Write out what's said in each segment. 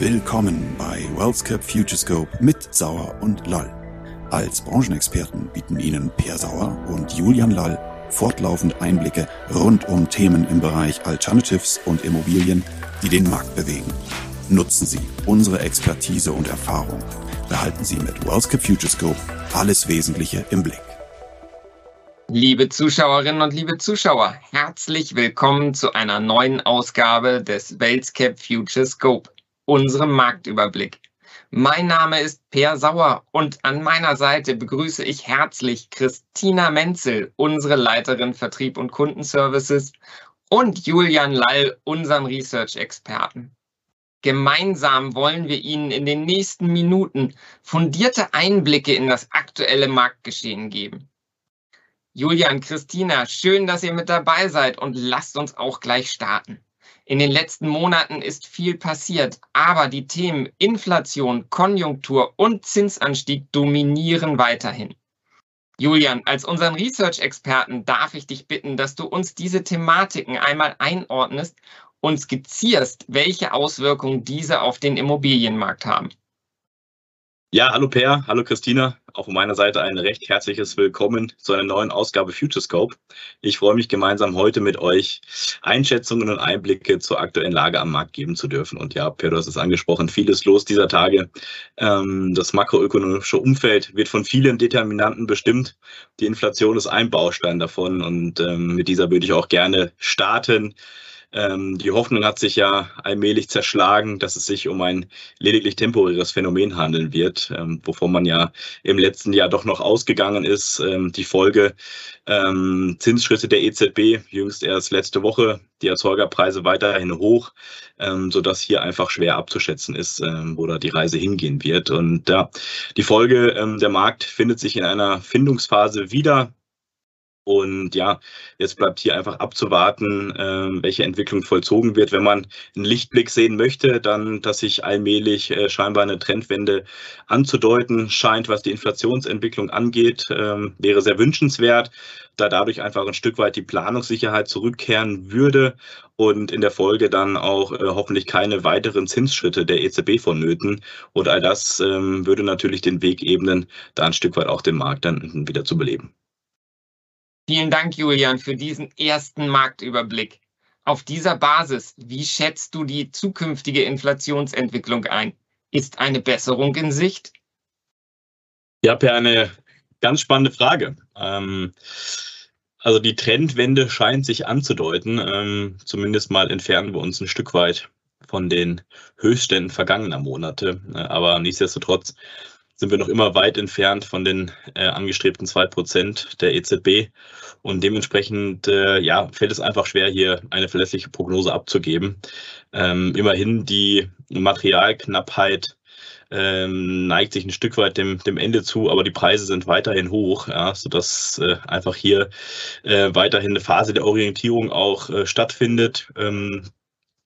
Willkommen bei WealthCap Futurescope mit Sauer und Lall. Als Branchenexperten bieten Ihnen Per Sauer und Julian Lall fortlaufend Einblicke rund um Themen im Bereich Alternatives und Immobilien, die den Markt bewegen. Nutzen Sie unsere Expertise und Erfahrung. Behalten Sie mit WealthCap Futurescope alles Wesentliche im Blick. Liebe Zuschauerinnen und liebe Zuschauer, herzlich willkommen zu einer neuen Ausgabe des WealthCap Futurescope, unserem Marktüberblick. Mein Name ist Per Sauer und an meiner Seite begrüße ich herzlich Christina Menzel, unsere Leiterin Vertrieb und Kundenservices, und Julian Lall, unseren Research-Experten. Gemeinsam wollen wir Ihnen in den nächsten Minuten fundierte Einblicke in das aktuelle Marktgeschehen geben. Julian, Christina, schön, dass ihr mit dabei seid und lasst uns auch gleich starten. In den letzten Monaten ist viel passiert, aber die Themen Inflation, Konjunktur und Zinsanstieg dominieren weiterhin. Julian, als unseren Research-Experten darf ich dich bitten, dass du uns diese Thematiken einmal einordnest und skizzierst, welche Auswirkungen diese auf den Immobilienmarkt haben. Ja, hallo Per, hallo Christina. Auch von meiner Seite ein recht herzliches Willkommen zu einer neuen Ausgabe Futurescope. Ich freue mich gemeinsam heute mit euch Einschätzungen und Einblicke zur aktuellen Lage am Markt geben zu dürfen. Und ja, du hast es angesprochen, vieles los dieser Tage. Ähm, das makroökonomische Umfeld wird von vielen Determinanten bestimmt. Die Inflation ist ein Baustein davon und ähm, mit dieser würde ich auch gerne starten. Ähm, die Hoffnung hat sich ja allmählich zerschlagen, dass es sich um ein lediglich temporäres Phänomen handeln wird, ähm, wovon man ja im letzten Jahr doch noch ausgegangen ist. Ähm, die Folge ähm, Zinsschritte der EZB, jüngst erst letzte Woche, die Erzeugerpreise weiterhin hoch, ähm, sodass hier einfach schwer abzuschätzen ist, ähm, wo da die Reise hingehen wird. Und ja, die Folge, ähm, der Markt findet sich in einer Findungsphase wieder. Und ja, jetzt bleibt hier einfach abzuwarten, äh, welche Entwicklung vollzogen wird. Wenn man einen Lichtblick sehen möchte, dann, dass sich allmählich äh, scheinbar eine Trendwende anzudeuten scheint, was die Inflationsentwicklung angeht, äh, wäre sehr wünschenswert, da dadurch einfach ein Stück weit die Planungssicherheit zurückkehren würde und in der Folge dann auch äh, hoffentlich keine weiteren Zinsschritte der EZB vonnöten. Und all das ähm, würde natürlich den Weg ebnen, da ein Stück weit auch den Markt dann wieder zu beleben. Vielen Dank, Julian, für diesen ersten Marktüberblick. Auf dieser Basis, wie schätzt du die zukünftige Inflationsentwicklung ein? Ist eine Besserung in Sicht? Ja, Per, eine ganz spannende Frage. Ähm, also die Trendwende scheint sich anzudeuten. Ähm, zumindest mal entfernen wir uns ein Stück weit von den Höchstständen vergangener Monate. Äh, aber nichtsdestotrotz sind wir noch immer weit entfernt von den äh, angestrebten zwei Prozent der EZB. Und dementsprechend äh, ja, fällt es einfach schwer, hier eine verlässliche Prognose abzugeben. Ähm, immerhin die Materialknappheit ähm, neigt sich ein Stück weit dem, dem Ende zu, aber die Preise sind weiterhin hoch, ja, sodass äh, einfach hier äh, weiterhin eine Phase der Orientierung auch äh, stattfindet. Ähm,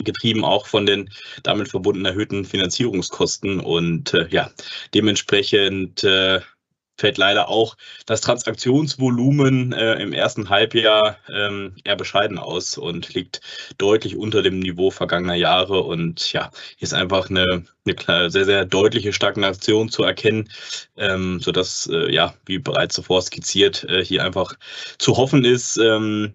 getrieben auch von den damit verbundenen erhöhten Finanzierungskosten. Und äh, ja, dementsprechend äh, fällt leider auch das Transaktionsvolumen äh, im ersten Halbjahr ähm, eher bescheiden aus und liegt deutlich unter dem Niveau vergangener Jahre. Und ja, hier ist einfach eine, eine sehr, sehr deutliche Stagnation zu erkennen, ähm, sodass, äh, ja, wie bereits zuvor skizziert, äh, hier einfach zu hoffen ist, ähm,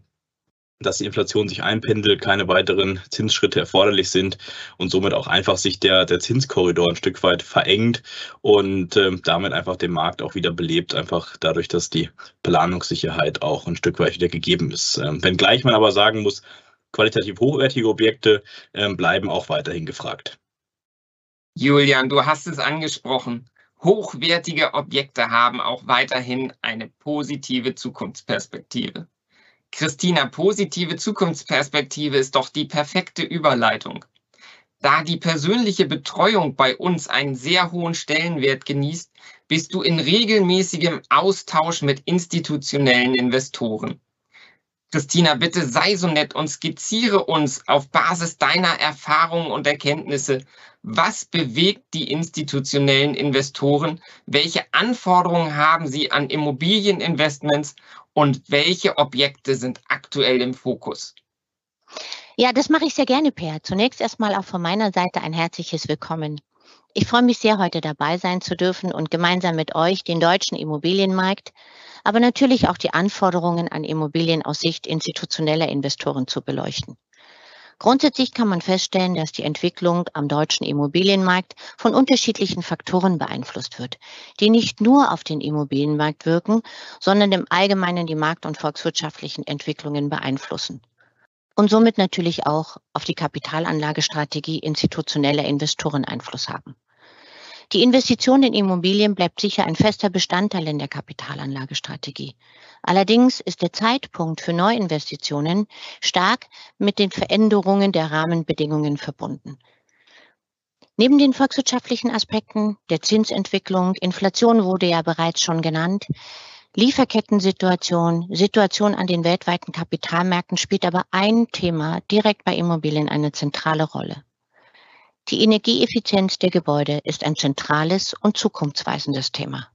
dass die Inflation sich einpendelt, keine weiteren Zinsschritte erforderlich sind und somit auch einfach sich der, der Zinskorridor ein Stück weit verengt und äh, damit einfach den Markt auch wieder belebt, einfach dadurch, dass die Planungssicherheit auch ein Stück weit wieder gegeben ist. Ähm, wenngleich man aber sagen muss, qualitativ hochwertige Objekte äh, bleiben auch weiterhin gefragt. Julian, du hast es angesprochen. Hochwertige Objekte haben auch weiterhin eine positive Zukunftsperspektive. Christina, positive Zukunftsperspektive ist doch die perfekte Überleitung. Da die persönliche Betreuung bei uns einen sehr hohen Stellenwert genießt, bist du in regelmäßigem Austausch mit institutionellen Investoren. Christina, bitte sei so nett und skizziere uns auf Basis deiner Erfahrungen und Erkenntnisse, was bewegt die institutionellen Investoren, welche Anforderungen haben sie an Immobilieninvestments und welche Objekte sind aktuell im Fokus? Ja, das mache ich sehr gerne, Per. Zunächst erstmal auch von meiner Seite ein herzliches Willkommen. Ich freue mich sehr, heute dabei sein zu dürfen und gemeinsam mit euch den deutschen Immobilienmarkt, aber natürlich auch die Anforderungen an Immobilien aus Sicht institutioneller Investoren zu beleuchten. Grundsätzlich kann man feststellen, dass die Entwicklung am deutschen Immobilienmarkt von unterschiedlichen Faktoren beeinflusst wird, die nicht nur auf den Immobilienmarkt wirken, sondern im Allgemeinen die markt- und volkswirtschaftlichen Entwicklungen beeinflussen. Und somit natürlich auch auf die Kapitalanlagestrategie institutioneller Investoren Einfluss haben. Die Investition in Immobilien bleibt sicher ein fester Bestandteil in der Kapitalanlagestrategie. Allerdings ist der Zeitpunkt für Neuinvestitionen stark mit den Veränderungen der Rahmenbedingungen verbunden. Neben den volkswirtschaftlichen Aspekten der Zinsentwicklung, Inflation wurde ja bereits schon genannt, Lieferkettensituation, Situation an den weltweiten Kapitalmärkten spielt aber ein Thema direkt bei Immobilien eine zentrale Rolle. Die Energieeffizienz der Gebäude ist ein zentrales und zukunftsweisendes Thema.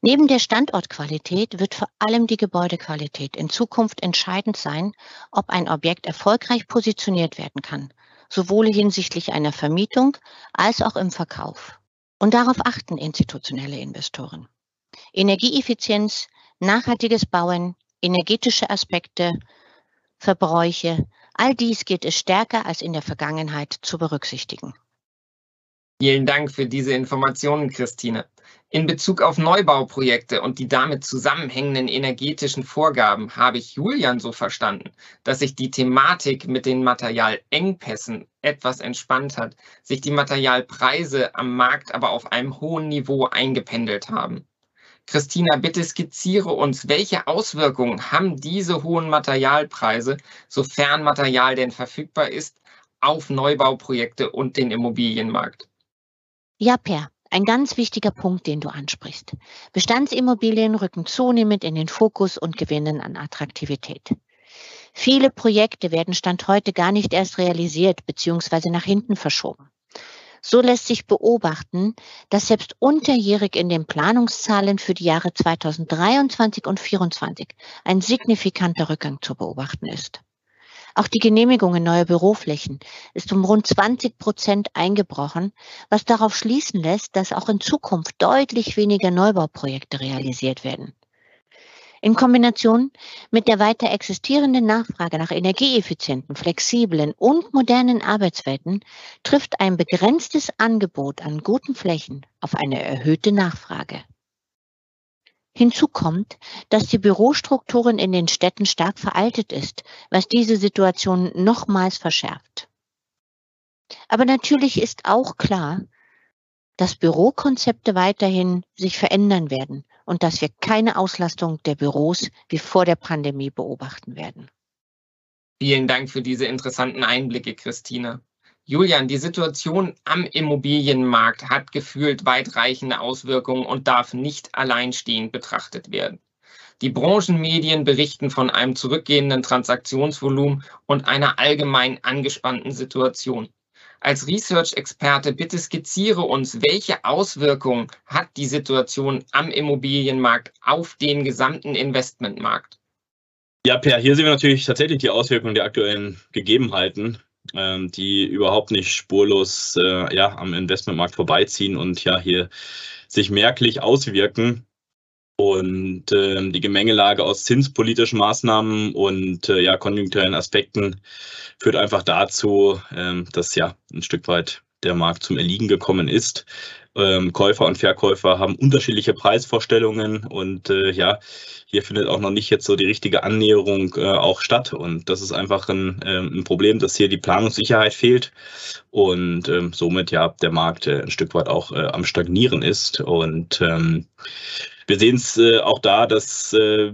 Neben der Standortqualität wird vor allem die Gebäudequalität in Zukunft entscheidend sein, ob ein Objekt erfolgreich positioniert werden kann, sowohl hinsichtlich einer Vermietung als auch im Verkauf. Und darauf achten institutionelle Investoren. Energieeffizienz, nachhaltiges Bauen, energetische Aspekte, Verbräuche, All dies gilt es stärker als in der Vergangenheit zu berücksichtigen. Vielen Dank für diese Informationen, Christine. In Bezug auf Neubauprojekte und die damit zusammenhängenden energetischen Vorgaben habe ich Julian so verstanden, dass sich die Thematik mit den Materialengpässen etwas entspannt hat, sich die Materialpreise am Markt aber auf einem hohen Niveau eingependelt haben. Christina, bitte skizziere uns, welche Auswirkungen haben diese hohen Materialpreise, sofern Material denn verfügbar ist, auf Neubauprojekte und den Immobilienmarkt? Ja, Per, ein ganz wichtiger Punkt, den du ansprichst. Bestandsimmobilien rücken zunehmend in den Fokus und gewinnen an Attraktivität. Viele Projekte werden Stand heute gar nicht erst realisiert bzw. nach hinten verschoben. So lässt sich beobachten, dass selbst unterjährig in den Planungszahlen für die Jahre 2023 und 2024 ein signifikanter Rückgang zu beobachten ist. Auch die Genehmigungen neuer Büroflächen ist um rund 20 Prozent eingebrochen, was darauf schließen lässt, dass auch in Zukunft deutlich weniger Neubauprojekte realisiert werden. In Kombination mit der weiter existierenden Nachfrage nach energieeffizienten, flexiblen und modernen Arbeitswelten trifft ein begrenztes Angebot an guten Flächen auf eine erhöhte Nachfrage. Hinzu kommt, dass die Bürostrukturen in den Städten stark veraltet ist, was diese Situation nochmals verschärft. Aber natürlich ist auch klar, dass Bürokonzepte weiterhin sich verändern werden und dass wir keine Auslastung der Büros wie vor der Pandemie beobachten werden. Vielen Dank für diese interessanten Einblicke, Christine. Julian, die Situation am Immobilienmarkt hat gefühlt weitreichende Auswirkungen und darf nicht alleinstehend betrachtet werden. Die Branchenmedien berichten von einem zurückgehenden Transaktionsvolumen und einer allgemein angespannten Situation. Als Research-Experte bitte skizziere uns, welche Auswirkungen hat die Situation am Immobilienmarkt auf den gesamten Investmentmarkt? Ja, Per, hier sehen wir natürlich tatsächlich die Auswirkungen der aktuellen Gegebenheiten, ähm, die überhaupt nicht spurlos äh, ja, am Investmentmarkt vorbeiziehen und ja hier sich merklich auswirken. Und äh, die Gemengelage aus zinspolitischen Maßnahmen und äh, ja, konjunkturellen Aspekten führt einfach dazu, äh, dass ja ein Stück weit der Markt zum Erliegen gekommen ist. Ähm, Käufer und Verkäufer haben unterschiedliche Preisvorstellungen und äh, ja, hier findet auch noch nicht jetzt so die richtige Annäherung äh, auch statt. Und das ist einfach ein, äh, ein Problem, dass hier die Planungssicherheit fehlt und ähm, somit ja der Markt äh, ein Stück weit auch äh, am Stagnieren ist. Und ähm, wir sehen es äh, auch da, dass äh,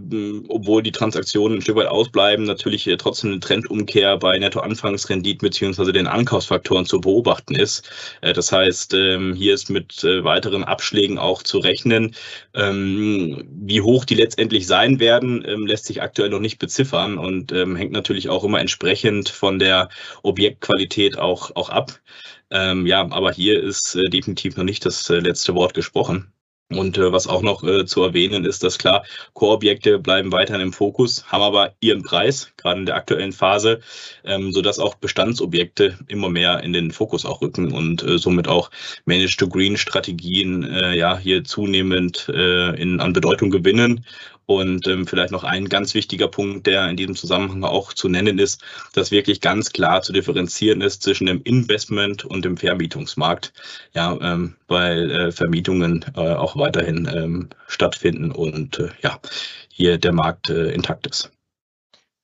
obwohl die Transaktionen ein Stück weit ausbleiben, natürlich äh, trotzdem eine Trendumkehr bei Nettoanfangsrenditen beziehungsweise den Ankaufsfaktoren zu beobachten ist. Äh, das heißt, ähm, hier ist mit äh, weiteren Abschlägen auch zu rechnen. Ähm, wie hoch die letztendlich sein werden, ähm, lässt sich aktuell noch nicht beziffern und ähm, hängt natürlich auch immer entsprechend von der Objektqualität auch, auch ab. Ähm, ja, aber hier ist äh, definitiv noch nicht das letzte Wort gesprochen. Und äh, was auch noch äh, zu erwähnen ist, dass klar, Core-Objekte bleiben weiterhin im Fokus, haben aber ihren Preis, gerade in der aktuellen Phase, ähm, sodass auch Bestandsobjekte immer mehr in den Fokus auch rücken und äh, somit auch Managed-to-Green-Strategien äh, ja hier zunehmend äh, in, an Bedeutung gewinnen und ähm, vielleicht noch ein ganz wichtiger Punkt, der in diesem Zusammenhang auch zu nennen ist, dass wirklich ganz klar zu differenzieren ist zwischen dem Investment und dem Vermietungsmarkt. Ja, ähm, weil äh, Vermietungen äh, auch weiterhin ähm, stattfinden und äh, ja, hier der Markt äh, intakt ist.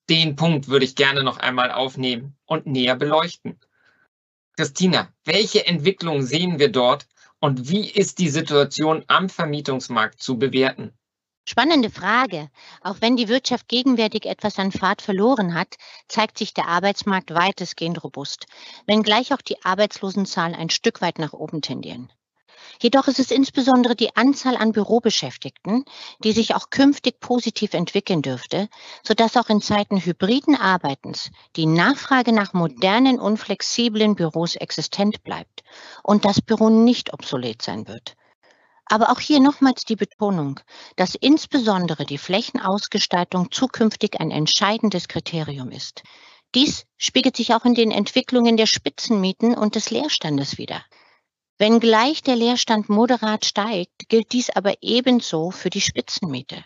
Den Punkt würde ich gerne noch einmal aufnehmen und näher beleuchten. Christina, welche Entwicklung sehen wir dort und wie ist die Situation am Vermietungsmarkt zu bewerten? Spannende Frage. Auch wenn die Wirtschaft gegenwärtig etwas an Fahrt verloren hat, zeigt sich der Arbeitsmarkt weitestgehend robust, wenngleich auch die Arbeitslosenzahlen ein Stück weit nach oben tendieren. Jedoch ist es insbesondere die Anzahl an Bürobeschäftigten, die sich auch künftig positiv entwickeln dürfte, sodass auch in Zeiten hybriden Arbeitens die Nachfrage nach modernen und flexiblen Büros existent bleibt und das Büro nicht obsolet sein wird. Aber auch hier nochmals die Betonung, dass insbesondere die Flächenausgestaltung zukünftig ein entscheidendes Kriterium ist. Dies spiegelt sich auch in den Entwicklungen der Spitzenmieten und des Leerstandes wider. Wenngleich der Leerstand moderat steigt, gilt dies aber ebenso für die Spitzenmiete.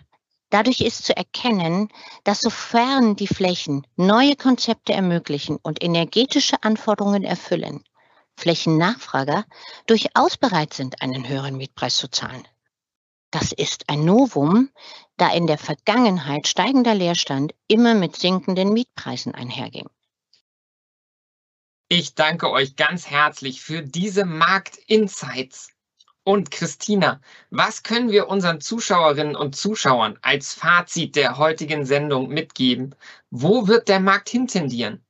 Dadurch ist zu erkennen, dass sofern die Flächen neue Konzepte ermöglichen und energetische Anforderungen erfüllen, Flächennachfrager durchaus bereit sind, einen höheren Mietpreis zu zahlen. Das ist ein Novum, da in der Vergangenheit steigender Leerstand immer mit sinkenden Mietpreisen einherging. Ich danke euch ganz herzlich für diese Marktinsights. Und Christina, was können wir unseren Zuschauerinnen und Zuschauern als Fazit der heutigen Sendung mitgeben? Wo wird der Markt hintendieren?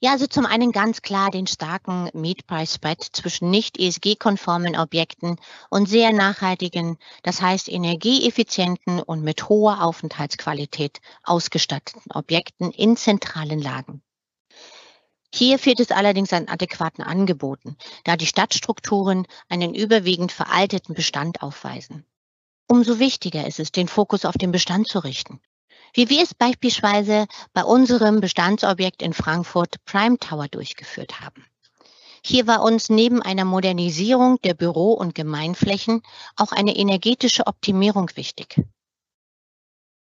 Ja, also zum einen ganz klar den starken Mietpreis-Spread zwischen nicht ESG-konformen Objekten und sehr nachhaltigen, das heißt energieeffizienten und mit hoher Aufenthaltsqualität ausgestatteten Objekten in zentralen Lagen. Hier fehlt es allerdings an adäquaten Angeboten, da die Stadtstrukturen einen überwiegend veralteten Bestand aufweisen. Umso wichtiger ist es, den Fokus auf den Bestand zu richten wie wir es beispielsweise bei unserem Bestandsobjekt in Frankfurt Prime Tower durchgeführt haben. Hier war uns neben einer Modernisierung der Büro- und Gemeinflächen auch eine energetische Optimierung wichtig.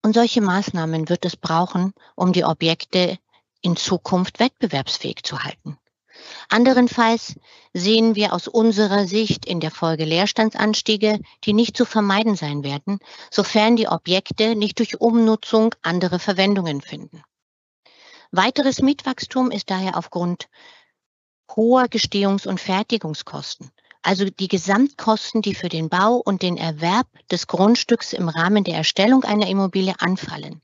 Und solche Maßnahmen wird es brauchen, um die Objekte in Zukunft wettbewerbsfähig zu halten. Anderenfalls sehen wir aus unserer Sicht in der Folge Leerstandsanstiege, die nicht zu vermeiden sein werden, sofern die Objekte nicht durch Umnutzung andere Verwendungen finden. Weiteres Mietwachstum ist daher aufgrund hoher Gestehungs- und Fertigungskosten, also die Gesamtkosten, die für den Bau und den Erwerb des Grundstücks im Rahmen der Erstellung einer Immobilie anfallen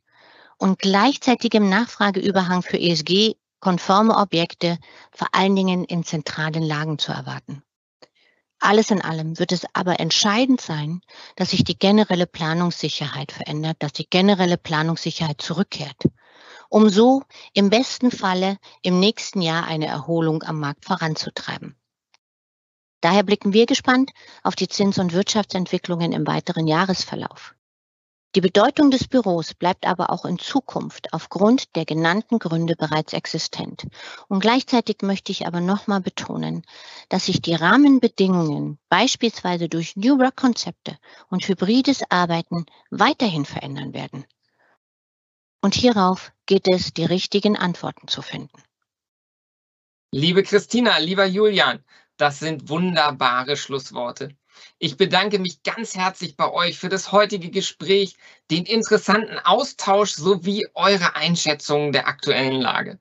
und gleichzeitigem Nachfrageüberhang für ESG konforme Objekte vor allen Dingen in zentralen Lagen zu erwarten. Alles in allem wird es aber entscheidend sein, dass sich die generelle Planungssicherheit verändert, dass die generelle Planungssicherheit zurückkehrt, um so im besten Falle im nächsten Jahr eine Erholung am Markt voranzutreiben. Daher blicken wir gespannt auf die Zins- und Wirtschaftsentwicklungen im weiteren Jahresverlauf. Die Bedeutung des Büros bleibt aber auch in Zukunft aufgrund der genannten Gründe bereits existent. Und gleichzeitig möchte ich aber nochmal betonen, dass sich die Rahmenbedingungen beispielsweise durch New Work-Konzepte und hybrides Arbeiten weiterhin verändern werden. Und hierauf geht es, die richtigen Antworten zu finden. Liebe Christina, lieber Julian, das sind wunderbare Schlussworte. Ich bedanke mich ganz herzlich bei euch für das heutige Gespräch, den interessanten Austausch sowie eure Einschätzungen der aktuellen Lage.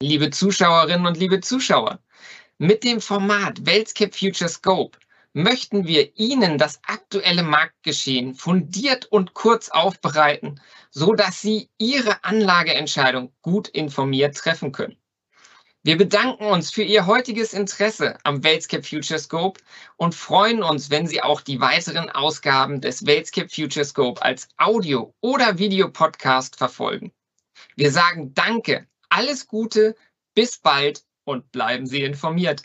Liebe Zuschauerinnen und liebe Zuschauer, mit dem Format WeltScape Future Scope möchten wir Ihnen das aktuelle Marktgeschehen fundiert und kurz aufbereiten, so dass Sie Ihre Anlageentscheidung gut informiert treffen können. Wir bedanken uns für Ihr heutiges Interesse am Weltscape Future Scope und freuen uns, wenn Sie auch die weiteren Ausgaben des Weltscape Future Scope als Audio- oder Videopodcast verfolgen. Wir sagen Danke, alles Gute, bis bald und bleiben Sie informiert.